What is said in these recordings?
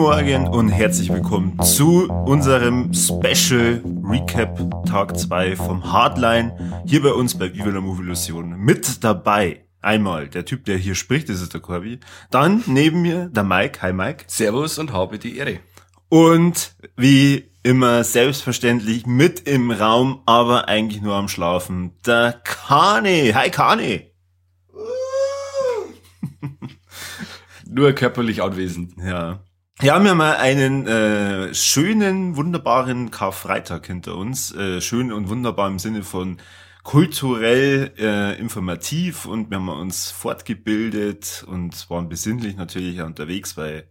Morgen und herzlich willkommen zu unserem Special Recap Tag 2 vom Hardline hier bei uns bei Viva la Movie Illusion. Mit dabei einmal der Typ, der hier spricht, das ist der Corby. Dann neben mir der Mike. Hi Mike. Servus und habe die Ehre. Und wie immer selbstverständlich mit im Raum, aber eigentlich nur am Schlafen, der Kani. Hi Kani. Nur körperlich anwesend. Ja. Ja, wir haben mal einen äh, schönen, wunderbaren Karfreitag hinter uns. Äh, schön und wunderbar im Sinne von kulturell äh, informativ und wir haben uns fortgebildet und waren besinnlich natürlich unterwegs bei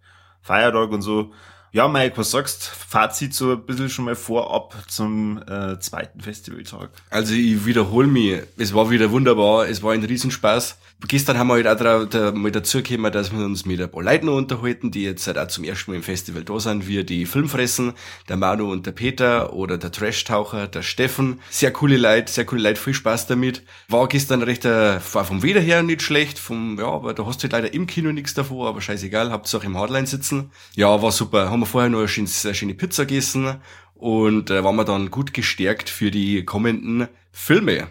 Feiertag und so. Ja, Mike, was sagst? Fazit so ein bisschen schon mal vorab zum äh, zweiten Festivaltag. Also ich wiederhole mich, es war wieder wunderbar, es war ein Riesenspaß. Gestern haben wir halt auch da, mal dazu gekommen, dass wir uns mit ein paar Leuten unterhalten, die jetzt halt auch zum ersten Mal im Festival da sind, wie die Filmfressen, der Manu und der Peter oder der Trash-Taucher, der Steffen. Sehr coole Leute, sehr coole Leute, viel Spaß damit. War gestern recht, äh, war vom Wetter her nicht schlecht, vom, ja, aber da hast du halt leider im Kino nichts davor, aber scheißegal, Hauptsache im Hardline sitzen. Ja, war super. Haben wir vorher noch eine schöne, eine schöne Pizza gegessen und äh, waren wir dann gut gestärkt für die kommenden Filme.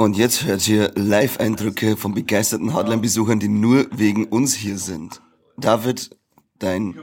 Und jetzt hört ihr Live-Eindrücke von begeisterten Hardline-Besuchern, die nur wegen uns hier sind. David, dein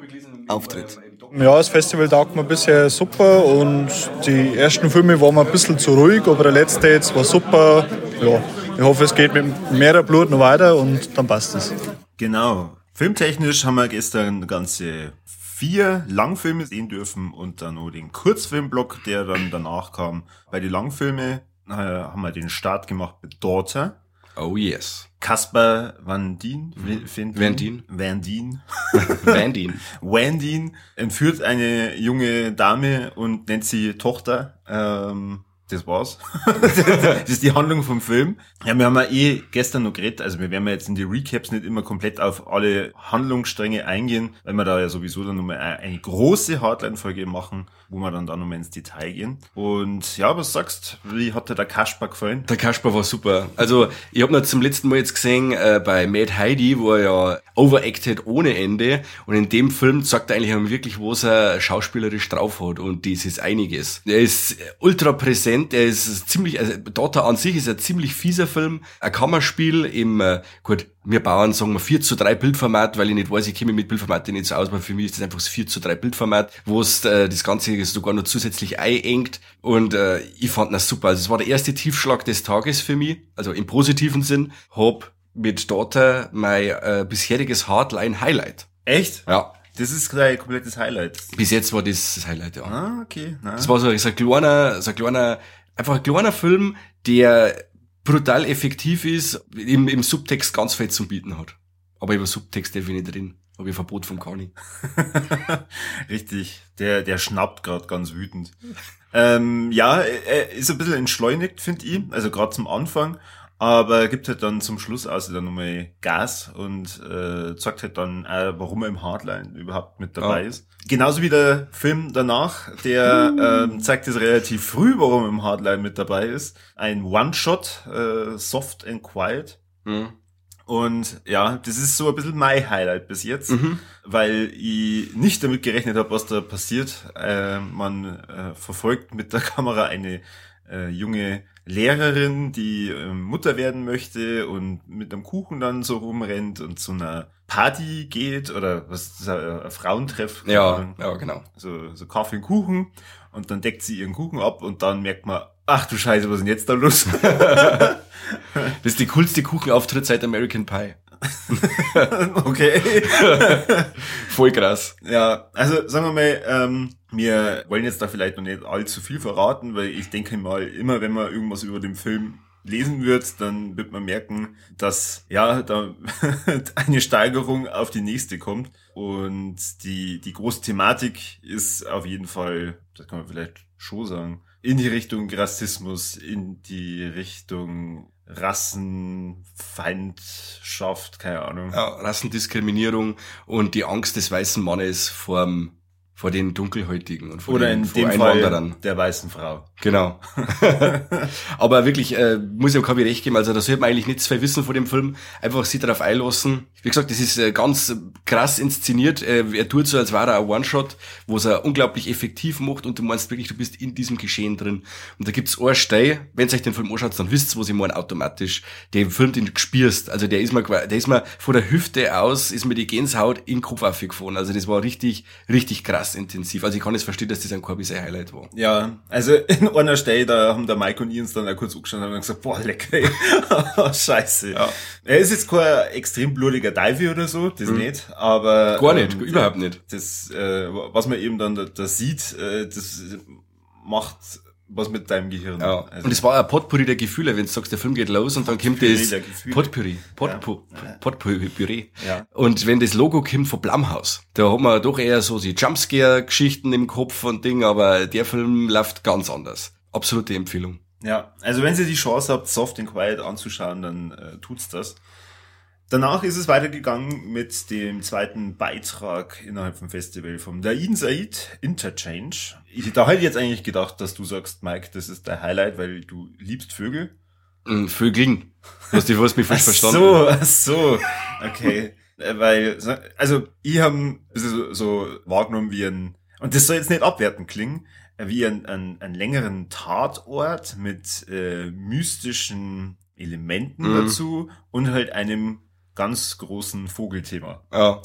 Auftritt. Ja, das Festival taugt mir bisher super und die ersten Filme waren mir ein bisschen zu ruhig, aber der letzte jetzt war super. Ja, ich hoffe, es geht mit mehr Blut noch weiter und dann passt es. Genau. Filmtechnisch haben wir gestern ganze vier Langfilme sehen dürfen und dann nur den Kurzfilmblock, der dann danach kam. Bei den Langfilme äh, haben wir den Start gemacht mit Daughter. Oh yes. Kasper Van Dien, Mhm. Van Dien. Van Dien, Van Dien. Wandin entführt eine junge Dame und nennt sie Tochter. Ähm, das war's. das ist die Handlung vom Film. Ja, wir haben ja eh gestern noch geredet, also wir werden ja jetzt in die Recaps nicht immer komplett auf alle Handlungsstränge eingehen, weil wir da ja sowieso dann nochmal eine große Hardline-Folge machen, wo wir dann da nochmal ins Detail gehen. Und ja, was sagst, wie hat dir der Kasper gefallen? Der Kasper war super. Also ich habe noch zum letzten Mal jetzt gesehen äh, bei Mad Heidi, wo er ja overacted ohne Ende. Und in dem Film sagt er eigentlich wirklich, was er schauspielerisch drauf hat. Und ist einiges. Er ist ultra präsent. Er ist ziemlich, also Daughter an sich ist ein ziemlich fieser Film. Ein Kammerspiel im, äh, gut, wir Bauern sagen wir 4 zu 3 Bildformat, weil ich nicht weiß, ich kenne mich mit Bildformaten nicht so aus, aber für mich ist das einfach das 4 zu 3 Bildformat, wo es äh, das Ganze sogar noch zusätzlich einengt und äh, ich fand das super. Also es war der erste Tiefschlag des Tages für mich, also im positiven Sinn, hab mit Daughter mein äh, bisheriges Hardline-Highlight. Echt? Ja, Das ist dein komplettes Highlight. bis jetzt war das das Highlight, ja. Ah, okay. Na. Das war so, so ein kleiner, so ein kleiner, einfach ein kleiner Film, der brutal effektiv ist, im, im Subtext ganz fett zum Bieten hat. Aber über Subtext darf ich nicht drin. Habe ich Verbot vom Kani. Richtig, der, der schnappt gerade ganz wütend. ähm, ja, er ist ein bisschen entschleunigt, finde ich, also gerade zum Anfang, aber gibt halt dann zum Schluss also dann nochmal Gas und äh, zeigt halt dann, äh, warum er im Hardline überhaupt mit dabei Ja. ist. Genauso wie der Film danach, der ähm, zeigt es relativ früh, warum er im Hardline mit dabei ist. Ein One-Shot, äh, Soft and Quiet. Mhm. Und ja, das ist so ein bisschen mein Highlight bis jetzt, Mhm. weil ich nicht damit gerechnet habe, was da passiert. Äh, man äh, verfolgt mit der Kamera eine äh, junge Lehrerin, die äh, Mutter werden möchte und mit einem Kuchen dann so rumrennt und zu einer Party geht oder was ist das, äh, ein Frauentreff? Ja, ja, genau. So, so Kaffee und Kuchen und dann deckt sie ihren Kuchen ab und dann merkt man, ach du Scheiße, was ist denn jetzt da los? Das ist die coolste Kuchenauftritt seit American Pie. okay. Voll krass. Ja, also sagen wir mal, ähm, wir wollen jetzt da vielleicht noch nicht allzu viel verraten, weil ich denke mal, immer wenn man irgendwas über den Film lesen wird, dann wird man merken, dass ja da eine Steigerung auf die nächste kommt und die die große Thematik ist auf jeden Fall, das kann man vielleicht schon sagen, in die Richtung Rassismus, in die Richtung Rassenfeindschaft, keine Ahnung. Ja, Rassendiskriminierung und die Angst des weißen Mannes vorm vor den Dunkelhäutigen und vor Oder den in vor dem Einwanderern. Fall der weißen Frau. Genau. Aber wirklich, äh, muss ich dem Kabi recht geben, also da sollte man eigentlich nichts viel wissen von dem Film, einfach sich darauf einlassen. Wie gesagt, das ist äh, ganz krass inszeniert. Äh, er tut so, als wäre er ein One-Shot, wo es er unglaublich effektiv macht und du meinst wirklich, du bist in diesem Geschehen drin. Und da gibt's einen Stei, wenn euch den Film anschaut, dann wisst ihr, was ich meine, automatisch. Den Film, den du spürst. Also der ist mir, der ist mir von der Hüfte aus, ist mir die Gänsehaut in den Kopf aufgefahren. Also das war richtig, richtig krass intensiv. Also ich kann jetzt verstehen, dass das ein sein Highlight war. Ja, also in einer Stelle, da haben der Mike und ich uns dann auch kurz angeschaut und haben gesagt, boah, lecker, ey. scheiße. Ja. Er ist jetzt kein extrem blutiger Dive oder so, das nicht, aber... Gar nicht, ähm, überhaupt nicht. Das, äh, was man eben dann da, da sieht, äh, das macht was mit deinem Gehirn. Ja. Also, und es war ein Potpourri der Gefühle, wenn du sagst, der Film geht los und dann kommt Potpourri das Gefühle. Potpourri, Potpo, Potpourri. Ja. Und wenn das Logo kommt von Blumhouse, da hat man doch eher so die Jumpscare-Geschichten im Kopf und Ding, aber der Film läuft ganz anders. Absolute Empfehlung. Ja, also wenn ihr die Chance habt, Soft and Quiet anzuschauen, dann äh, tut's das. Danach ist es weitergegangen mit dem zweiten Beitrag innerhalb vom Festival vom Dain Said Interchange. Ich, da hätte ich jetzt eigentlich gedacht, dass du sagst, Mike, das ist der Highlight, weil du liebst Vögel. Mm, Vögeln. Du hast, du hast mich falsch Ach verstanden. so, ach so, okay. Äh, weil, so- also ich habe so, so wahrgenommen wie ein, und das soll jetzt nicht abwertend klingen, äh, wie ein, ein, ein längeren Tatort mit äh, mystischen Elementen Mhm. dazu und halt einem ganz großen Vogelthema. Ja.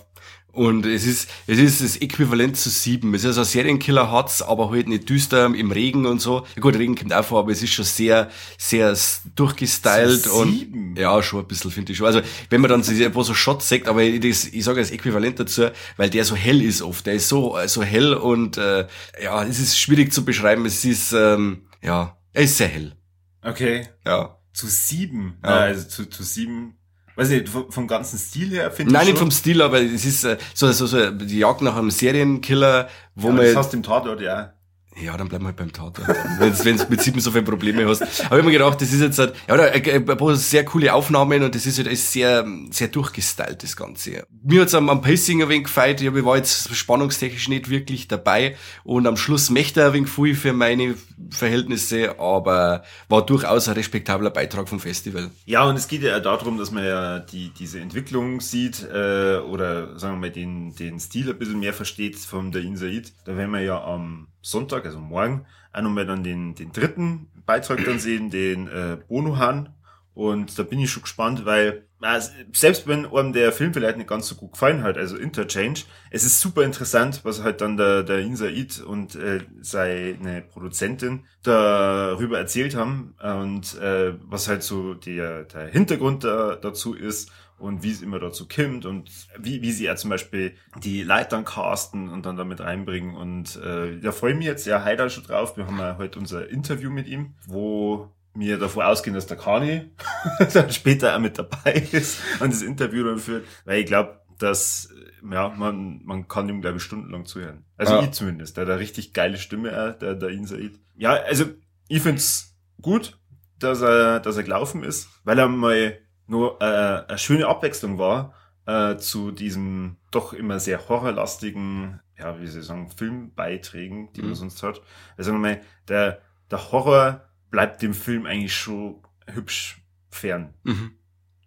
Und es ist, es ist das Äquivalent zu sieben. Es ist also ein Serienkiller hat's, aber halt nicht düster im Regen und so. Ja gut, Regen kommt auch vor, aber es ist schon sehr, sehr durchgestylt Zu und sieben? ja, schon ein bisschen, finde ich schon. Also, wenn man dann so, ein paar so Shots sagt, aber ich, das, ich sage das Äquivalent dazu, weil der so hell ist oft. Der ist so, so hell und, äh, ja, es ist schwierig zu beschreiben. Es ist, ähm, ja, er ist sehr hell. Okay. Ja. Zu sieben. Ja. Also zu, zu sieben. Weiß nicht, vom, ganzen Stil her finde ich. Nein, nicht vom Stil, aber es ist äh, so, so, so die Jagd nach einem Serienkiller, wo ja, man das hast du im Tatort, ja. Ja, dann bleiben wir halt beim Tatort. Wenn du mit sieben so viele Probleme hast. Aber ich mir gedacht, das ist jetzt halt, ja, da, äh, ein paar sehr coole Aufnahmen und das ist halt alles sehr, sehr durchgestylt, das Ganze. Mir hat's am, am Pacing ein wenig gefeiert. Ich war jetzt spannungstechnisch nicht wirklich dabei und am Schluss möchte ein wenig viel für meine Verhältnisse, aber war durchaus ein respektabler Beitrag vom Festival. Ja, und es geht ja darum, dass man ja die, diese Entwicklung sieht äh, oder sagen wir mal den, den Stil ein bisschen mehr versteht vom Dain Said. Da werden wir ja am Sonntag, also morgen, auch nochmal dann den, den dritten Beitrag dann sehen, den äh, Bonohan. Und da bin ich schon gespannt, weil äh, selbst wenn einem der Film vielleicht nicht ganz so gut gefallen hat, also Interchange, es ist super interessant, was halt dann der, der Insaid und äh, seine Produzentin darüber erzählt haben und äh, was halt so der, der Hintergrund da, dazu ist und wie es immer dazu kommt und wie, wie sie ja zum Beispiel die Leitern casten und dann damit reinbringen. Und äh, da freue ich mich jetzt ja heute schon drauf. Wir haben ja heute unser Interview mit ihm, wo mir davor ausgehen, dass der Kani dann später auch mit dabei ist und das Interview dann führt, weil ich glaube, dass ja, man, man kann ihm, glaube ich, stundenlang zuhören. Also Ja. ich zumindest. Der hat eine richtig geile Stimme, auch, der, der Insaid. Ja, also ich find's gut, dass er, dass er gelaufen ist, weil er mal nur äh, eine schöne Abwechslung war äh, zu diesem doch immer sehr horrorlastigen, ja, wie soll ich sagen, Filmbeiträgen, die man Mhm. sonst hat. Also nochmal, der, der Horror bleibt dem Film eigentlich schon hübsch fern. Mhm.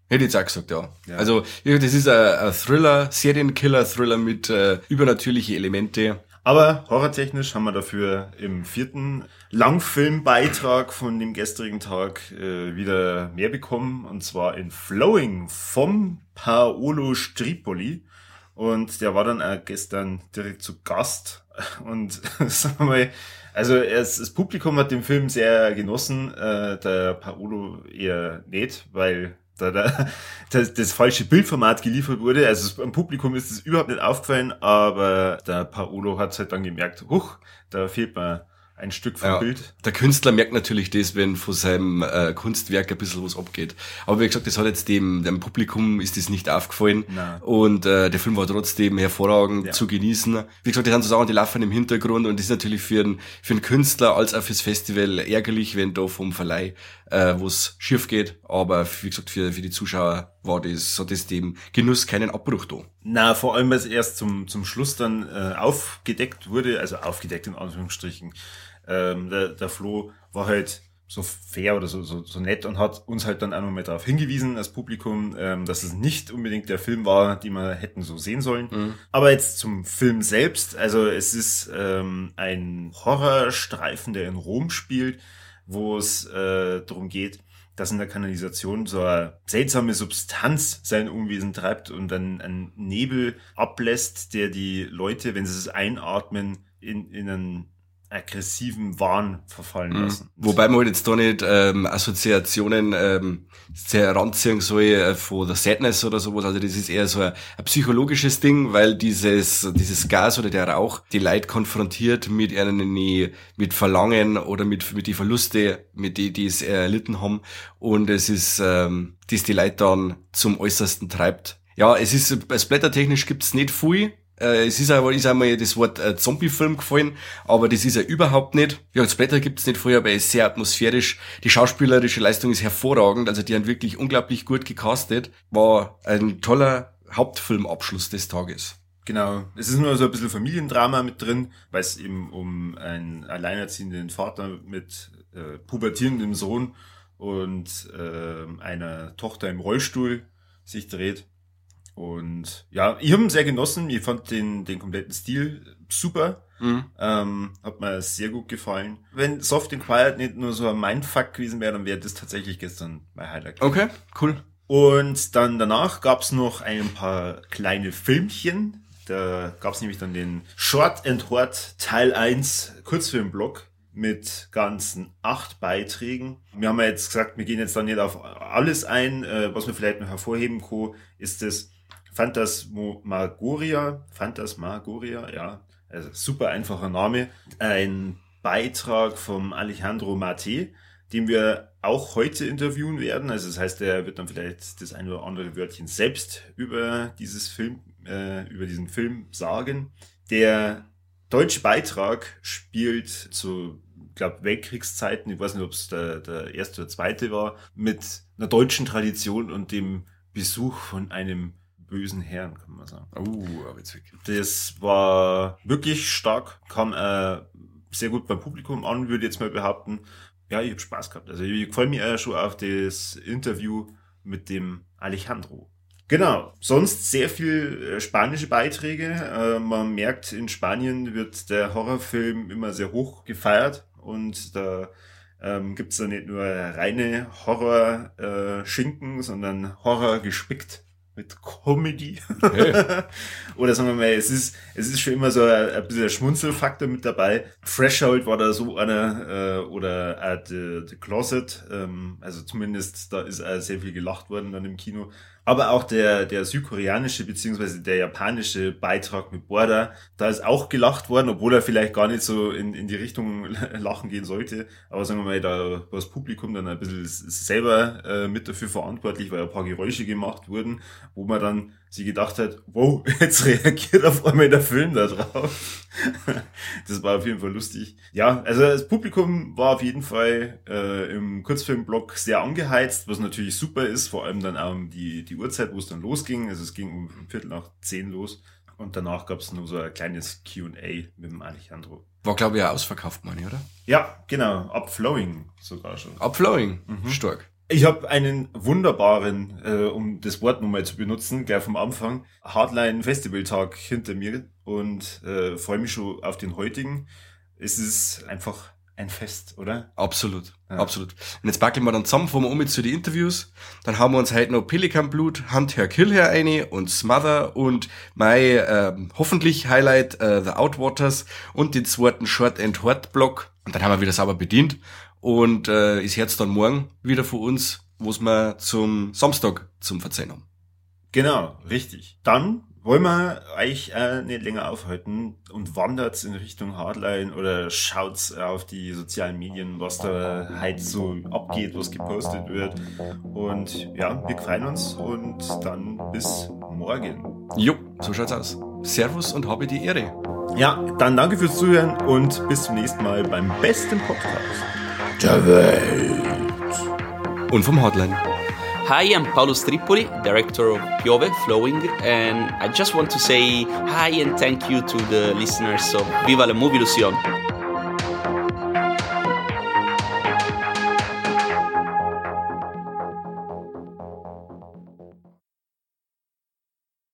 Hätte ich jetzt auch gesagt, ja. Ja. Also, das ist ein, ein Thriller, Serienkiller-Thriller mit äh, übernatürliche Elemente. Aber horrortechnisch haben wir dafür im vierten Langfilmbeitrag von dem gestrigen Tag äh, wieder mehr bekommen. Und zwar in Flowing vom Paolo Stripoli. Und der war dann auch gestern direkt zu Gast. Und sagen wir mal, also es, das Publikum hat den Film sehr genossen, äh, der Paolo eher nicht, weil da, da das, das falsche Bildformat geliefert wurde. Also am Publikum ist es überhaupt nicht aufgefallen, aber der Paolo hat halt dann gemerkt, huch, da fehlt mir ein Stück vom Ja. Bild. Der Künstler merkt natürlich das, wenn von seinem äh, Kunstwerk ein bisschen was abgeht. Aber wie gesagt, das hat jetzt dem, dem Publikum ist das nicht aufgefallen. Nein. Und äh, der Film war trotzdem hervorragend Ja. zu genießen. Wie gesagt, das sind so Sachen, die laufen im Hintergrund und das ist natürlich für einen, für einen Künstler als auch fürs Festival ärgerlich, wenn da vom Verleih äh, was schief geht. Aber wie gesagt, für, für die Zuschauer war das, hat das dem Genuss keinen Abbruch da. Na, vor allem, weil es erst zum, zum Schluss dann äh, aufgedeckt wurde, also aufgedeckt in Anführungsstrichen. Ähm, der, der Flo war halt so fair oder so, so, so nett und hat uns halt dann auch nochmal darauf hingewiesen, als Publikum, ähm, dass es nicht unbedingt der Film war, den wir hätten so sehen sollen. Aber jetzt zum Film selbst. Also es ist ähm, ein Horrorstreifen, der in Rom spielt, wo es äh, darum geht, dass in der Kanalisation so eine seltsame Substanz sein Unwesen treibt und dann einen Nebel ablässt, der die Leute, wenn sie es einatmen, in, in einen aggressiven Wahn verfallen lassen. Wobei man halt jetzt da nicht ähm, Assoziationen ähm, heranziehen soll äh, von der Sadness oder sowas. Also das ist eher so ein, ein psychologisches Ding, weil dieses dieses Gas oder der Rauch die Leute konfrontiert mit ihren mit Verlangen oder mit mit die Verluste, mit die die es erlitten haben. Und es ist ähm, das die Leute dann zum Äußersten treibt. Ja, es ist blättertechnisch gibt's nicht viel. Äh, es ist aber ist einmal das Wort äh, Zombie-Film gefallen, aber das ist er überhaupt nicht. Ja, Splatter gibt's nicht vorher, aber er ist sehr atmosphärisch. Die schauspielerische Leistung ist hervorragend, also die haben wirklich unglaublich gut gecastet. War ein toller Hauptfilmabschluss des Tages. Genau. Es ist nur so ein bisschen Familiendrama mit drin, weil es eben um einen alleinerziehenden Vater mit äh, pubertierendem Sohn und äh, einer Tochter im Rollstuhl sich dreht. Und ja, ich habe ihn sehr genossen. Ich fand den, den kompletten Stil super. Mhm. Ähm, hat mir sehr gut gefallen. Wenn Soft and Quiet nicht nur so ein Mindfuck gewesen wäre, dann wäre das tatsächlich gestern mein Highlight. Okay, cool. Und dann danach gab's noch ein paar kleine Filmchen. Da gab's nämlich dann den Short and Hort Teil 1 Kurzfilmblock mit ganzen acht Beiträgen. Wir haben ja jetzt gesagt, wir gehen jetzt dann nicht auf alles ein. Äh, was wir vielleicht noch hervorheben können, ist das Phantasmagoria. Phantasmagoria, ja. Also super einfacher Name. Ein Beitrag vom Alejandro Mate, den wir auch heute interviewen werden. Also das heißt, er wird dann vielleicht das ein oder andere Wörtchen selbst über dieses Film, äh, über diesen Film sagen. Der deutsche Beitrag spielt zu, glaube Weltkriegszeiten, ich weiß nicht, ob es der, der erste oder zweite war, mit einer deutschen Tradition und dem Besuch von einem bösen Herrn, kann man sagen. Oh, jetzt wirklich. Das war wirklich stark, kam äh, sehr gut beim Publikum an, würde ich jetzt mal behaupten. Ja, ich habe Spaß gehabt. Also ich freue mich äh, schon auf das Interview mit dem Alejandro. Genau, sonst sehr viel äh, spanische Beiträge. Äh, man merkt, in Spanien wird der Horrorfilm immer sehr hoch gefeiert und da ähm, gibt's da nicht nur reine Horror-Schinken, sondern Horror gespickt mit Comedy. Oder sagen wir mal, es ist, es ist schon immer so ein, ein bisschen Schmunzelfaktor mit dabei. Threshold war da so einer, äh, oder äh, The, The Closet, ähm, also zumindest da ist äh, sehr viel gelacht worden dann im Kino. Aber auch der, der südkoreanische beziehungsweise der japanische Beitrag mit Border, da ist auch gelacht worden, obwohl er vielleicht gar nicht so in, in die Richtung lachen gehen sollte. Aber sagen wir mal, da war das Publikum dann ein bisschen selber äh, mit dafür verantwortlich, weil ein paar Geräusche gemacht wurden, wo man dann sie gedacht hat, wow, jetzt reagiert auf einmal der Film da drauf. das war auf jeden Fall lustig. Ja, also das Publikum war auf jeden Fall äh, im Kurzfilmblock sehr angeheizt, was natürlich super ist, vor allem dann auch um die, die Uhrzeit, wo es dann losging. Also es ging um Viertel nach zehn los. Und danach gab es nur so ein kleines Q&A mit dem Alejandro. War, glaube ich, auch ausverkauft, meine ich, oder? Ja, genau, Upflowing sogar schon. Upflowing. Stark. Ich habe einen wunderbaren, äh, um das Wort nochmal zu benutzen, gleich vom Anfang, Hardline Festivaltag hinter mir und äh, freue mich schon auf den heutigen. Es ist einfach ein Fest, oder? Absolut, absolut. Und jetzt backen wir dann zusammen, fahren wir um zu die Interviews. Dann haben wir uns heute noch Pelikan Blut, Hand Her Kill her eine und Smother und mein ähm, hoffentlich Highlight äh, The Outwaters und den zweiten Short and Hort Block. Und dann haben wir wieder sauber bedient und äh, ist jetzt dann morgen wieder für uns, wo's wir zum Samstag zum Verzeihen haben. Genau, richtig. Dann wollen wir euch äh, nicht länger aufhalten und wandert in Richtung Hardline oder schaut auf die sozialen Medien, was da heute so abgeht, was gepostet wird. Und ja, wir freuen uns und dann bis morgen. Jo, so schaut's aus. Servus und habe die Ehre. Ja, dann danke fürs Zuhören und bis zum nächsten Mal beim besten Podcast der Welt. Und vom Hardline. Hi, I'm Paolo Strippoli, director of Piove Flowing, and I just want to say hi and thank you to the listeners of Viva la Movie.